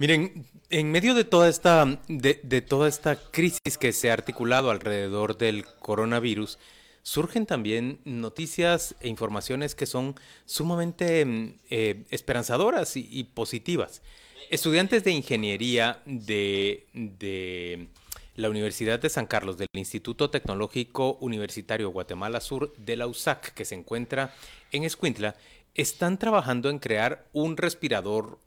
Miren, en medio de toda esta, de, toda esta crisis que se ha articulado alrededor del coronavirus, surgen también noticias e informaciones que son sumamente mm, eh, esperanzadoras y, positivas. Estudiantes de ingeniería de, de, la Universidad de San Carlos, del Instituto Tecnológico Universitario Guatemala Sur de la USAC, que se encuentra en Escuintla, están trabajando en crear un respirador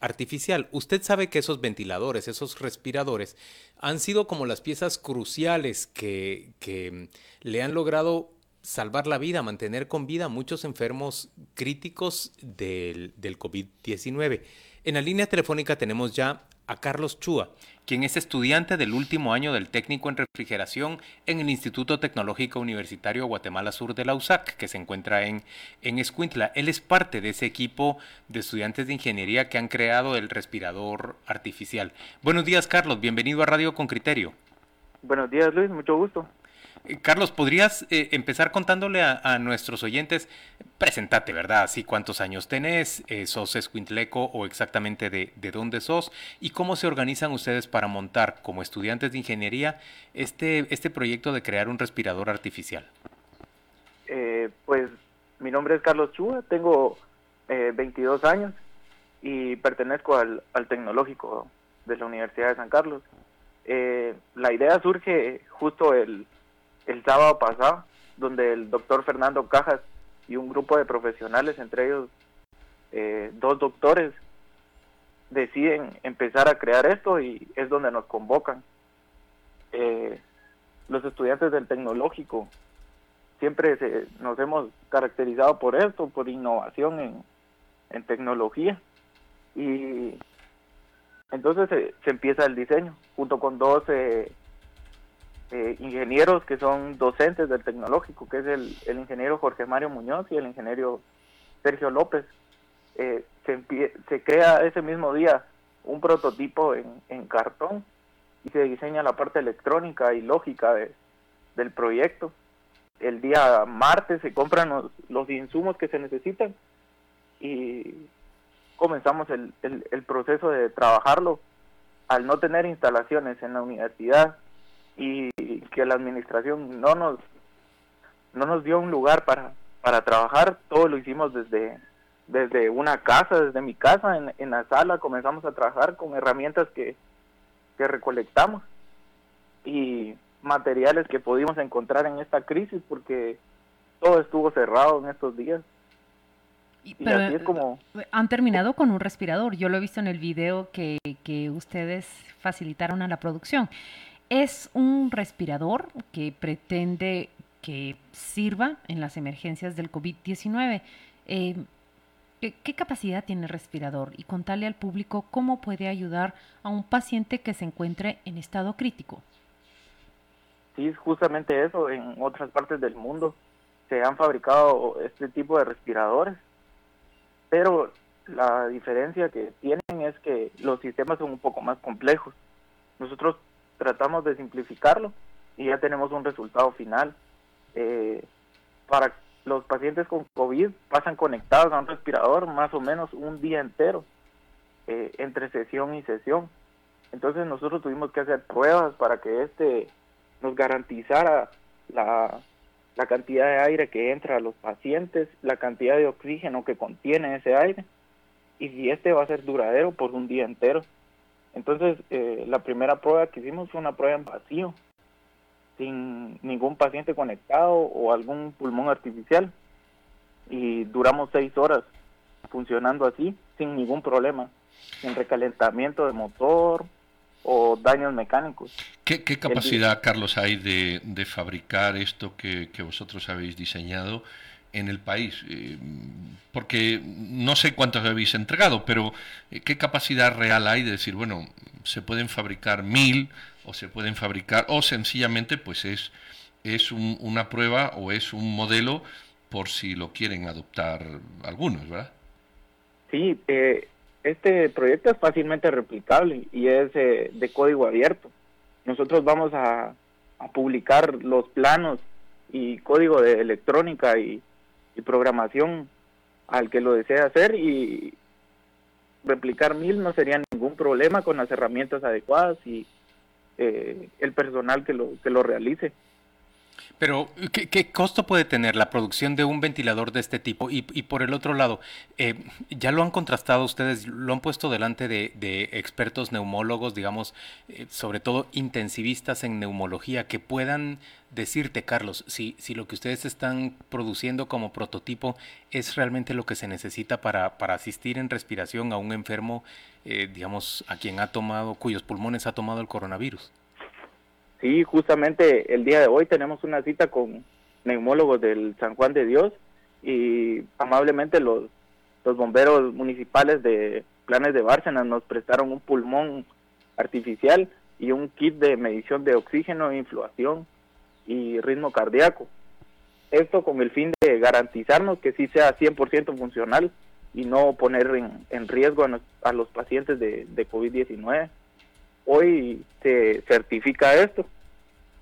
artificial. Usted sabe que esos ventiladores, esos respiradores, han sido como las piezas cruciales que, que le han logrado salvar la vida, mantener con vida a muchos enfermos críticos del, del COVID-19. En la línea telefónica tenemos ya a Carlos Chúa, quien es estudiante del último año del técnico en refrigeración en el Instituto Tecnológico Universitario Guatemala Sur de la USAC, que se encuentra en, en Escuintla. Él es parte de ese equipo de estudiantes de ingeniería que han creado el respirador artificial. Buenos días, Carlos. Bienvenido a Radio con Criterio. Buenos días, Luis. Mucho gusto. Eh, Carlos, ¿podrías eh, empezar contándole a, nuestros oyentes, presentate, ¿verdad? Así cuántos años tenés, eh, sos escuintleco o exactamente de, dónde sos y cómo se organizan ustedes para montar como estudiantes de ingeniería este, este proyecto de crear un respirador artificial. pues mi nombre es Carlos Chúa, tengo 22 años y pertenezco al, al tecnológico de la Universidad de San Carlos. la idea surge justo el el sábado pasado, donde el doctor Fernando Cajas y un grupo de profesionales, entre ellos eh, dos doctores, deciden empezar a crear esto y es donde nos convocan. Eh, los estudiantes del tecnológico siempre nos hemos caracterizado por esto, por innovación en, en tecnología. Y entonces se, empieza el diseño, junto con dos eh, eh, ingenieros que son docentes del tecnológico, que es el, el, ingeniero Jorge Mario Muñoz y el ingeniero Sergio López. Eh, se, se, crea ese mismo día un prototipo en, en, cartón y se diseña la parte electrónica y lógica de, del proyecto. El día martes se compran los, los insumos que se necesitan y comenzamos el, el, el proceso de trabajarlo. Al no tener instalaciones en la universidad, y que la administración no nos no nos dio un lugar para para trabajar todo lo hicimos desde desde una casa desde mi casa en, en la sala comenzamos a trabajar con herramientas que que recolectamos y materiales que pudimos encontrar en esta crisis porque todo estuvo cerrado en estos días y así es como... Han terminado con un respirador. Yo lo he visto en el video que, que ustedes facilitaron a la producción. Es un respirador que pretende que sirva en las emergencias del COVID-19. Eh, ¿qué, capacidad tiene el respirador? Y contarle al público cómo puede ayudar a un paciente que se encuentre en estado crítico. Sí, es justamente eso. En otras partes del mundo se han fabricado este tipo de respiradores, pero la diferencia que tienen es que los sistemas son un poco más complejos. Nosotros tratamos de simplificarlo y ya tenemos un resultado final. Eh, para los pacientes con COVID pasan conectados a un respirador más o menos un día entero eh, entre sesión y sesión. Entonces nosotros tuvimos que hacer pruebas para que este nos garantizara la, la cantidad de aire que entra a los pacientes, la cantidad de oxígeno que contiene ese aire y si este va a ser duradero por un día entero. Entonces, eh, la primera prueba que hicimos fue una prueba en vacío, sin ningún paciente conectado o algún pulmón artificial. Y duramos seis horas funcionando así, sin ningún problema, sin recalentamiento de motor o daños mecánicos. ¿Qué, capacidad, Carlos, hay de, de fabricar esto que, que vosotros habéis diseñado? En el país? Eh, porque no sé cuántos habéis entregado, pero eh, ¿qué capacidad real hay de decir, bueno, se pueden fabricar mil o se pueden fabricar, o sencillamente pues es, es una prueba o es un modelo por si lo quieren adoptar algunos, ¿verdad? Sí, eh, este proyecto es fácilmente replicable y es de código abierto. Nosotros vamos a, a publicar los planos y código de electrónica y, y programación al que lo desea hacer y replicar mil no sería ningún problema con las herramientas adecuadas y eh, el personal que lo, que lo realice. Pero, ¿qué, costo puede tener la producción de un ventilador de este tipo? Y, por el otro lado, eh, ya lo han contrastado ustedes, lo han puesto delante de, expertos neumólogos, digamos, eh, sobre todo intensivistas en neumología, que puedan decirte, Carlos, si, si lo que ustedes están produciendo como prototipo es realmente lo que se necesita para, para asistir en respiración a un enfermo, eh, digamos, a quien ha tomado, cuyos pulmones ha tomado el coronavirus. Sí, justamente el día de hoy tenemos una cita con neumólogos del San Juan de Dios y amablemente los, los bomberos municipales de Planes de Bárcenas nos prestaron un pulmón artificial y un kit de medición de oxígeno, influación y ritmo cardíaco. Esto con el fin de garantizarnos que sí sea 100% funcional y no poner en, riesgo a, los pacientes de, de COVID-19 hoy se certifica esto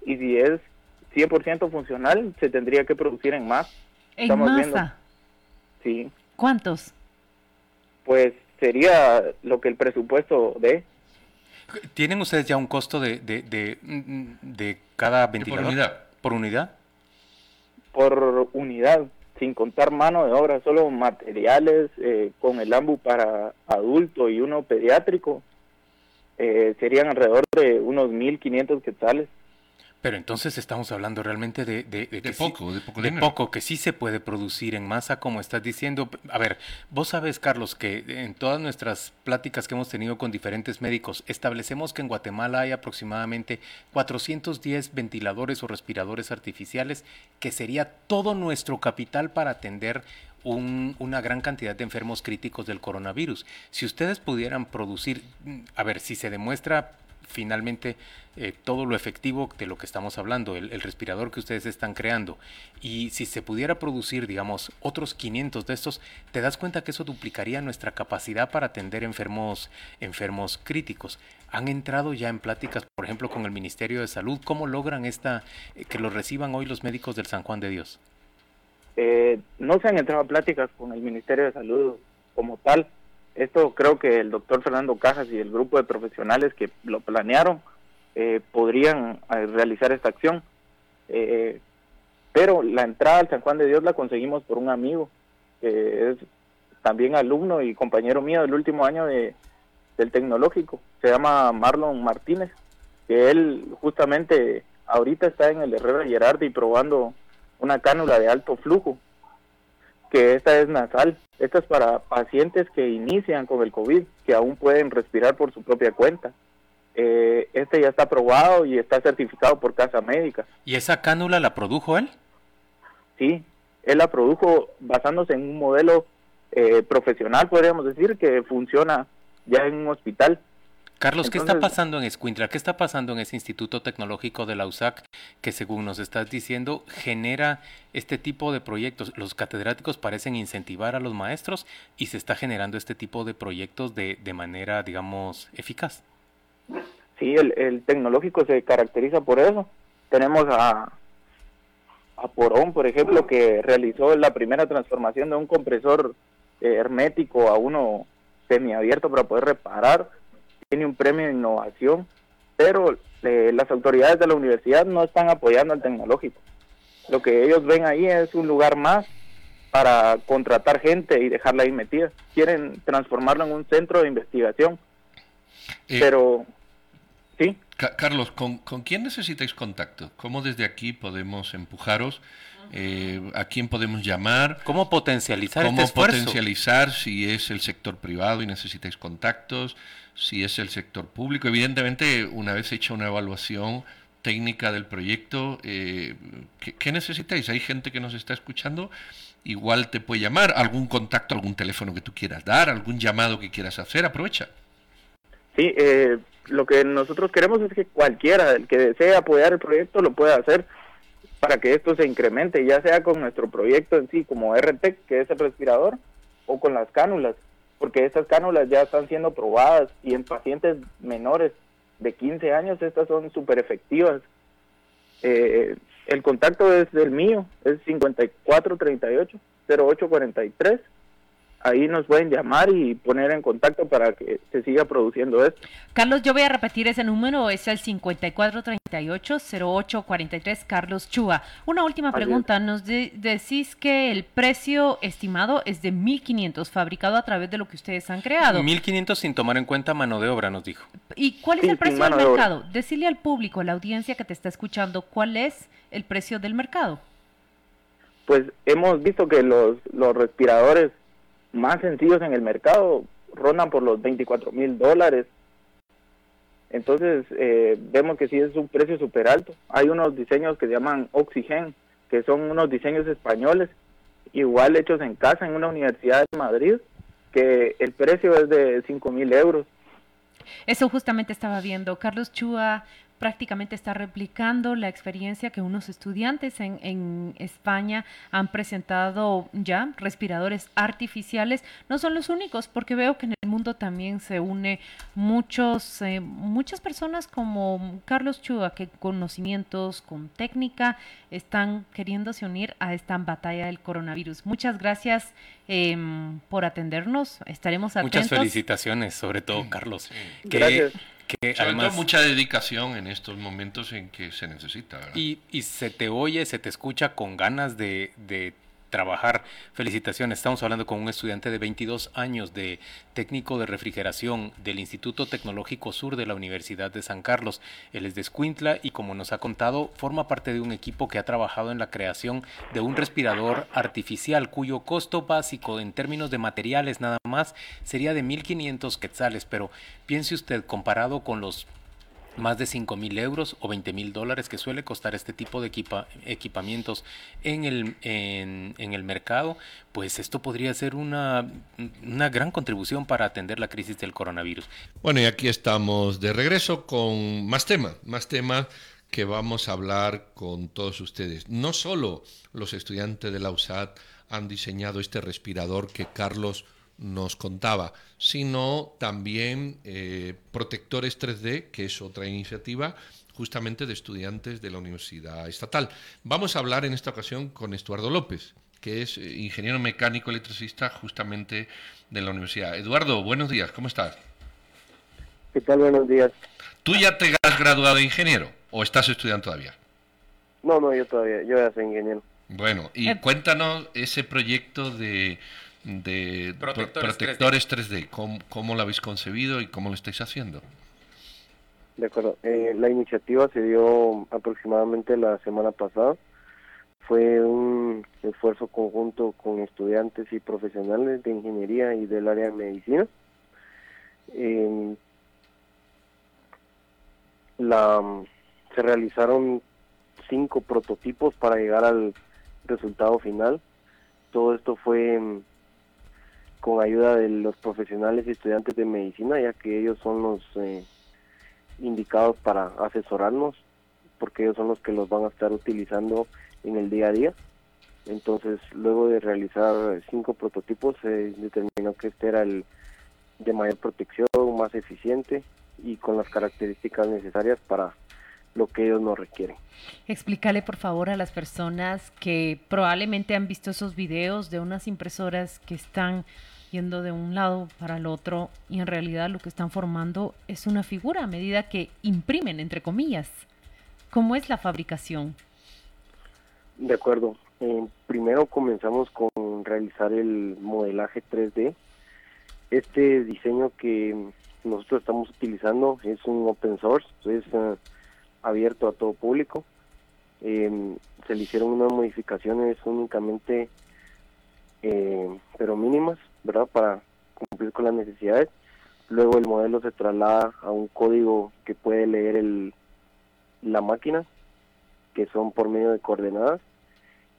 y si es 100% funcional se tendría que producir en más. ¿En masa? sí. ¿Cuántos? Pues sería lo que el presupuesto de. ¿Tienen ustedes ya un costo de, de, de, cada ventilador? ¿Por unidad? ¿Por unidad? Por unidad, sin contar mano de obra, solo materiales eh, con el AMBU para adulto y uno pediátrico eh, serían alrededor de unos 1.500 quetzales. Pero entonces estamos hablando realmente de, de, poco, de poco, de poco, que sí se puede producir en masa, como estás diciendo. A ver, vos sabes, Carlos, que en todas nuestras pláticas que hemos tenido con diferentes médicos, establecemos que en Guatemala hay aproximadamente 410 ventiladores o respiradores artificiales, que sería todo nuestro capital para atender una gran cantidad de enfermos críticos del coronavirus. Si ustedes pudieran producir, a ver, si se demuestra finalmente eh, todo lo efectivo de lo que estamos hablando, el, respirador que ustedes están creando. Y si se pudiera producir, digamos, otros 500 de estos, te das cuenta que eso duplicaría nuestra capacidad para atender enfermos, enfermos críticos. ¿Han entrado ya en pláticas, por ejemplo, con el Ministerio de Salud? ¿Cómo logran esta, eh, que lo reciban hoy los médicos del San Juan de Dios? Eh, no se han entrado a pláticas con el Ministerio de Salud como tal. Esto creo que el doctor Fernando Cajas y el grupo de profesionales que lo planearon eh, podrían eh, realizar esta acción. pero la entrada al San Juan de Dios la conseguimos por un amigo, que es también alumno y compañero mío del último año de, del tecnológico. Se llama Marlon Martínez, que él justamente ahorita está en el Herrera Gerardi probando una cánula de alto flujo, que esta es nasal. Esta es para pacientes que inician con el COVID, que aún pueden respirar por su propia cuenta. Eh, este ya está aprobado y está certificado por Casa Médica. ¿Y esa cánula la produjo él? Sí, él la produjo basándose en un modelo eh, profesional, podríamos decir, que funciona ya en un hospital. Carlos, ¿qué está pasando en Escuintla? ¿Qué está pasando en ese Instituto Tecnológico de la USAC que, según nos estás diciendo, genera este tipo de proyectos? Los catedráticos parecen incentivar a los maestros y se está generando este tipo de proyectos de, de manera, digamos, eficaz. Sí, el, tecnológico se caracteriza por eso. Tenemos a, a Porón, por ejemplo, que realizó la primera transformación de un compresor eh, hermético a uno semiabierto para poder reparar tiene un premio de innovación, pero eh, las autoridades de la universidad no están apoyando al tecnológico. Lo que ellos ven ahí es un lugar más para contratar gente y dejarla ahí metida. Quieren transformarlo en un centro de investigación. Eh, pero, ¿sí? Carlos, ¿con, ¿con quién necesitáis contacto? ¿Cómo desde aquí podemos empujaros? Eh, a quién podemos llamar. ¿Cómo potencializar ¿Cómo este potencializar si es el sector privado y necesitáis contactos, si es el sector público? Evidentemente, una vez hecha una evaluación técnica del proyecto, eh, ¿qué, necesitáis? Hay gente que nos está escuchando, igual te puede llamar, algún contacto, algún teléfono que tú quieras dar, algún llamado que quieras hacer, aprovecha. Sí, eh, lo que nosotros queremos es que cualquiera, que desee apoyar el proyecto, lo pueda hacer para que esto se incremente, ya sea con nuestro proyecto en sí, como RT, que es el respirador, o con las cánulas, porque estas cánulas ya están siendo probadas y en pacientes menores de 15 años estas son súper efectivas. Eh, el contacto es el mío, es 5438-0843. Ahí nos pueden llamar y poner en contacto para que se siga produciendo esto. Carlos, yo voy a repetir ese número, es el 5438-0843, Carlos Chua. Una última pregunta, nos decís que el precio estimado es de 1.500, fabricado a través de lo que ustedes han creado. 1.500 sin tomar en cuenta mano de obra, nos dijo. ¿Y cuál es el precio del mercado? Decirle al público, a la audiencia que te está escuchando, ¿cuál es el precio del mercado? Pues hemos visto que los, los respiradores más sencillos en el mercado rondan por los 24 mil dólares. Entonces eh, vemos que sí es un precio súper alto. Hay unos diseños que se llaman Oxygen, que son unos diseños españoles, igual hechos en casa en una universidad de Madrid, que el precio es de 5 mil euros. Eso justamente estaba viendo. Carlos Chua prácticamente está replicando la experiencia que unos estudiantes en, en, España han presentado ya, respiradores artificiales. No son los únicos, porque veo que en el mundo también se une muchos, eh, muchas personas como Carlos Chua, que conocimientos, con técnica, están queriéndose unir a esta batalla del coronavirus. Muchas gracias em, por atendernos. Estaremos atentos. Muchas felicitaciones, sobre todo, Carlos. Gracias que además, mucha dedicación en estos momentos en que se necesita. Y, y se te oye, se te escucha con ganas de, de trabajar. Felicitaciones. Estamos hablando con un estudiante de 22 años de técnico de refrigeración del Instituto Tecnológico Sur de la Universidad de San Carlos. Él es de Escuintla y como nos ha contado, forma parte de un equipo que ha trabajado en la creación de un respirador artificial cuyo costo básico en términos de materiales nada más sería de 1.500 quetzales, pero piense usted comparado con los más de 5 mil euros o 20 mil dólares que suele costar este tipo de equipa, equipamientos en el, en, en, el mercado, pues esto podría ser una, una gran contribución para atender la crisis del coronavirus. Bueno, y aquí estamos de regreso con más temas, más temas que vamos a hablar con todos ustedes. No solo los estudiantes de la USAD han diseñado este respirador que Carlos nos contaba, sino también eh, Protectores 3D, que es otra iniciativa justamente de estudiantes de la Universidad Estatal. Vamos a hablar en esta ocasión con Estuardo López, que es eh, ingeniero mecánico electricista justamente de la universidad. Eduardo, buenos días, ¿cómo estás? ¿Qué tal? Buenos días. ¿Tú ya te has graduado de ingeniero o estás estudiando todavía? No, no, yo todavía, yo ya soy ingeniero. Bueno, y eh. cuéntanos ese proyecto de de protectores, 3D. ¿Cómo, lo habéis concebido y cómo lo estáis haciendo? De acuerdo. Eh, la iniciativa se dio aproximadamente la semana pasada. Fue un esfuerzo conjunto con estudiantes y profesionales de ingeniería y del área de medicina. la, se realizaron cinco prototipos para llegar al resultado final. Todo esto fue con ayuda de los profesionales y estudiantes de medicina, ya que ellos son los eh, indicados para asesorarnos, porque ellos son los que los van a estar utilizando en el día a día. Entonces, luego de realizar cinco prototipos, se determinó que este era el de mayor protección, más eficiente y con las características necesarias para lo que ellos nos requieren. Explícale por favor a las personas que probablemente han visto esos videos de unas impresoras que están yendo de un lado para el otro y en realidad lo que están formando es una figura a medida que imprimen, entre comillas. ¿Cómo es la fabricación? De acuerdo. Eh, primero comenzamos con realizar el modelaje 3D. Este diseño que nosotros estamos utilizando es un open source, es eh, abierto a todo público. Eh, se le hicieron unas modificaciones únicamente, pero mínimas, ¿verdad? Para cumplir con las necesidades. Luego el modelo se traslada a un código que puede leer el, la máquina, que son por medio de coordenadas.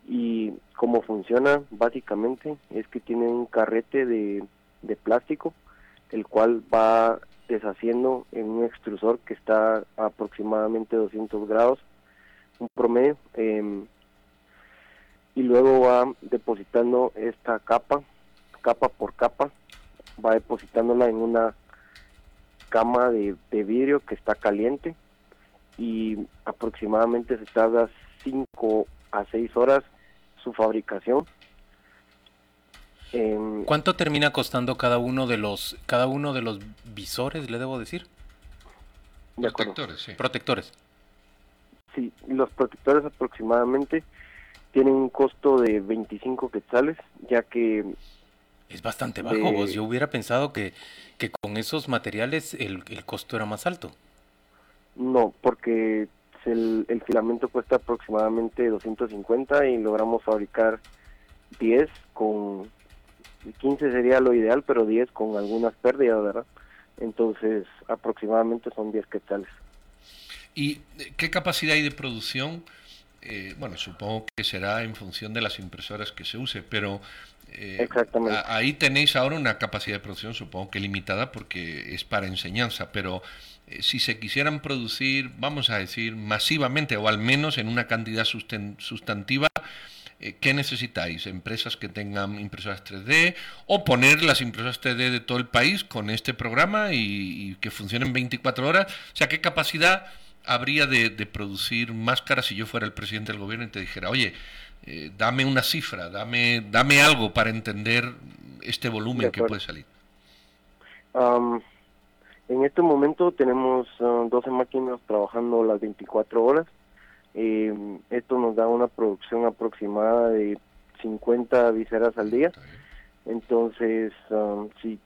Y cómo funciona básicamente es que tiene un carrete de, de plástico, el cual va deshaciendo en un extrusor que está a aproximadamente 200 grados, un promedio, em, y luego va depositando esta capa capa por capa, va depositándola en una cama de, vidrio que está caliente y aproximadamente se tarda 5 a 6 horas su fabricación. ¿Cuánto termina costando cada uno de los cada uno de los visores, le debo decir? Protectores, sí. Protectores. Sí, los protectores aproximadamente tienen un costo de 25 quetzales, ya que... Es bastante bajo, Yo hubiera pensado que, que con esos materiales el, el costo era más alto. No, porque el, el, filamento cuesta aproximadamente 250 y logramos fabricar 10 con 15 sería lo ideal, pero 10 con algunas pérdidas, ¿verdad? Entonces, aproximadamente son 10 quetzales. ¿Y qué capacidad hay de producción? Eh, bueno, supongo que será en función de las impresoras que se use, pero eh, ahí tenéis ahora una capacidad de producción, supongo que limitada porque es para enseñanza, pero eh, si se quisieran producir, vamos a decir, masivamente o al menos en una cantidad sustantiva, eh, ¿qué necesitáis? ¿Empresas que tengan impresoras 3D o poner las impresoras 3D de todo el país con este programa y, que funcionen 24 horas? O sea, ¿qué capacidad habría de, producir máscaras si yo fuera el presidente del gobierno y te dijera, oye, eh, dame una cifra, dame, dame algo para entender este volumen que puede salir? en este momento tenemos 12 ah, máquinas trabajando las 24 horas eh, esto nos da una producción aproximada de 50 viseras al día. Entonces, um, si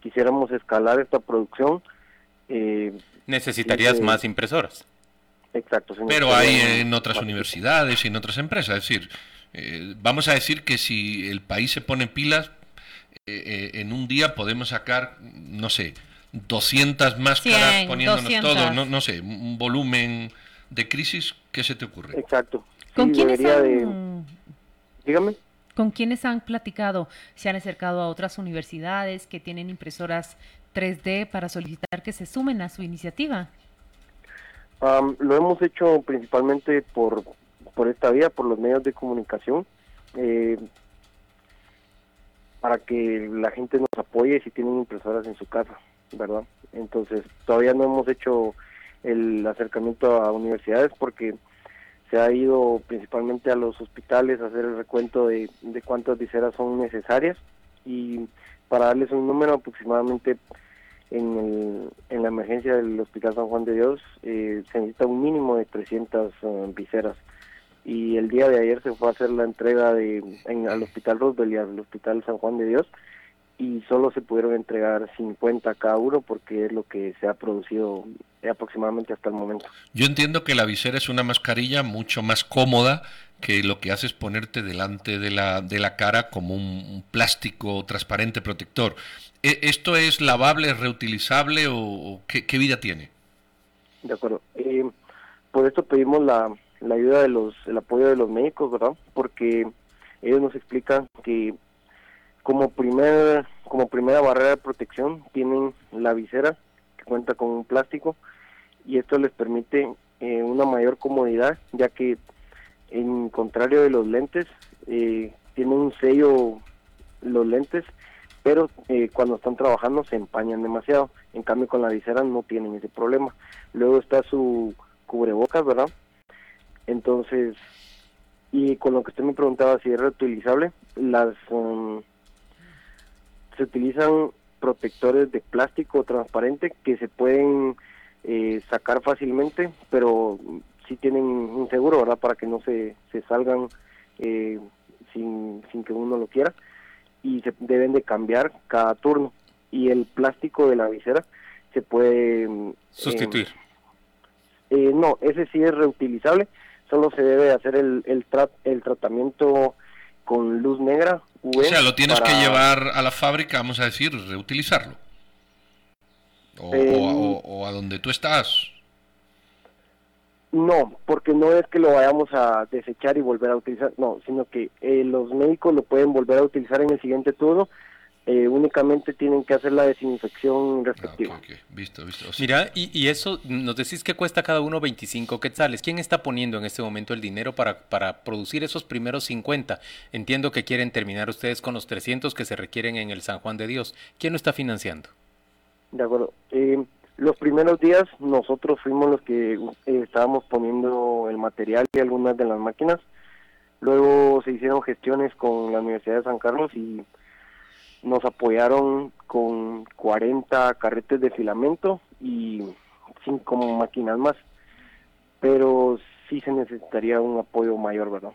quisiéramos escalar esta producción... Eh, Necesitarías más impresoras. Exacto. Pero hay en otras universidades y en otras empresas. Es decir, eh, vamos a decir que si el país se pone pilas, eh, en un día podemos sacar, no sé, 200 máscaras poniéndonos todo, no, no sé, un volumen de crisis, ¿qué se te ocurre? Exacto. ¿Con quiénes han... Dígame. ¿Con quiénes han platicado? ¿Se han acercado a otras universidades que tienen impresoras 3D para solicitar que se sumen a su iniciativa? lo hemos hecho principalmente por, por esta vía, por los medios de comunicación, eh, para que la gente nos apoye si tienen impresoras en su casa, ¿verdad? Entonces, todavía no hemos hecho el acercamiento a universidades porque se ha ido principalmente a los hospitales a hacer el recuento de, de cuántas viseras son necesarias y para darles un número aproximadamente en, el, en la emergencia del Hospital San Juan de Dios eh, se necesita un mínimo de 300 uh, viseras. Y el día de ayer se fue a hacer la entrega de en, al Hospital Roosevelt y al Hospital San Juan de Dios y solo se pudieron entregar 50 cada uno porque es lo que se ha producido aproximadamente hasta el momento. Yo entiendo que la visera es una mascarilla mucho más cómoda que lo que hace es ponerte delante de la, de la cara como un, plástico transparente protector. ¿E, ¿Esto es lavable, reutilizable o, qué, vida tiene? De acuerdo. Eh, por esto pedimos la, la ayuda de los, el apoyo de los médicos, ¿verdad? Porque ellos nos explican que como, primer, como primera barrera de protección tienen la visera, que cuenta con un plástico, y esto les permite eh, una mayor comodidad, ya que en contrario de los lentes, eh, tienen un sello los lentes, pero eh, cuando están trabajando se empañan demasiado. En cambio con la visera no tienen ese problema. Luego está su cubrebocas, ¿verdad? Entonces, y con lo que usted me preguntaba si es reutilizable, las um, se utilizan protectores de plástico transparente que se pueden eh, sacar fácilmente, pero sí tienen un seguro, ¿verdad? Para que no se, se salgan eh, sin, sin que uno lo quiera y se deben de cambiar cada turno. Y el plástico de la visera se puede... Mm, Sustituir. Eh, no, ese sí es reutilizable, solo se debe hacer el, el, el tratamiento con luz negra o sea, lo tienes que llevar a la fábrica, vamos a decir, reutilizarlo. O, o, a, donde tú estás. No, porque no es que lo vayamos a desechar y volver a utilizar, no, sino que eh, los médicos lo pueden volver a utilizar en el siguiente turno eh, únicamente tienen que hacer la desinfección respectiva. Ah, visto, visto. Mira, y, y, eso, nos decís que cuesta cada uno 25 quetzales. ¿Quién está poniendo en este momento el dinero para, para producir esos primeros 50? Entiendo que quieren terminar ustedes con los 300 que se requieren en el San Juan de Dios. ¿Quién lo está financiando? De acuerdo. Eh, los primeros días nosotros fuimos los que eh, estábamos poniendo el material y algunas de las máquinas. Luego se hicieron gestiones con la Universidad de San Carlos y nos apoyaron con 40 carretes de filamento y cinco máquinas más. Pero sí se necesitaría un apoyo mayor, ¿verdad?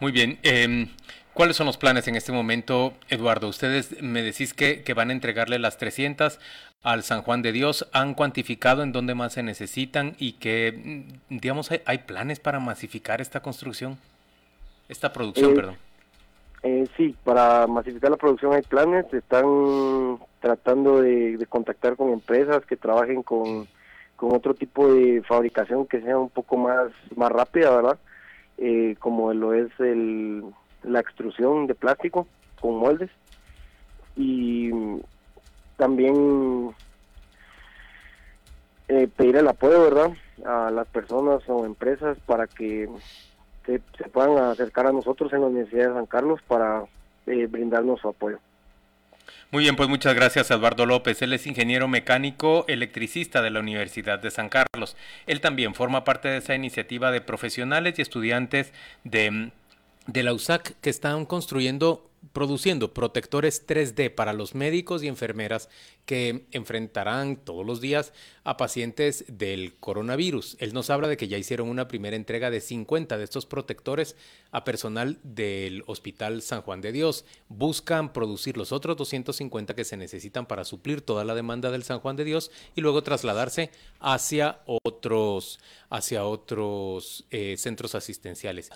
Muy bien. Em, ¿Cuáles son los planes en este momento, Eduardo? Ustedes me decís que, que, van a entregarle las 300 al San Juan de Dios. ¿Han cuantificado en dónde más se necesitan y que, mm, digamos, hay, planes para masificar esta construcción? Esta producción, eh, perdón. Eh, sí, para masificar la producción hay planes. Están tratando de, contactar con empresas que trabajen con, con, otro tipo de fabricación que sea un poco más, más rápida, ¿verdad? Eh, como lo es el la extrusión de plástico con moldes y también eh, pedir el apoyo, ¿verdad? A las personas o empresas para que se, puedan acercar a nosotros en la Universidad de San Carlos para eh, brindarnos su apoyo. Muy bien, pues muchas gracias Eduardo López. Él es ingeniero mecánico electricista de la Universidad de San Carlos. Él también forma parte de esa iniciativa de profesionales y estudiantes de de la USAC que están construyendo, produciendo protectores 3D para los médicos y enfermeras que enfrentarán todos los días a pacientes del coronavirus. Él nos habla de que ya hicieron una primera entrega de 50 de estos protectores a personal del Hospital San Juan de Dios. Buscan producir los otros 250 que se necesitan para suplir toda la demanda del San Juan de Dios y luego trasladarse hacia otros, hacia otros eh, centros asistenciales.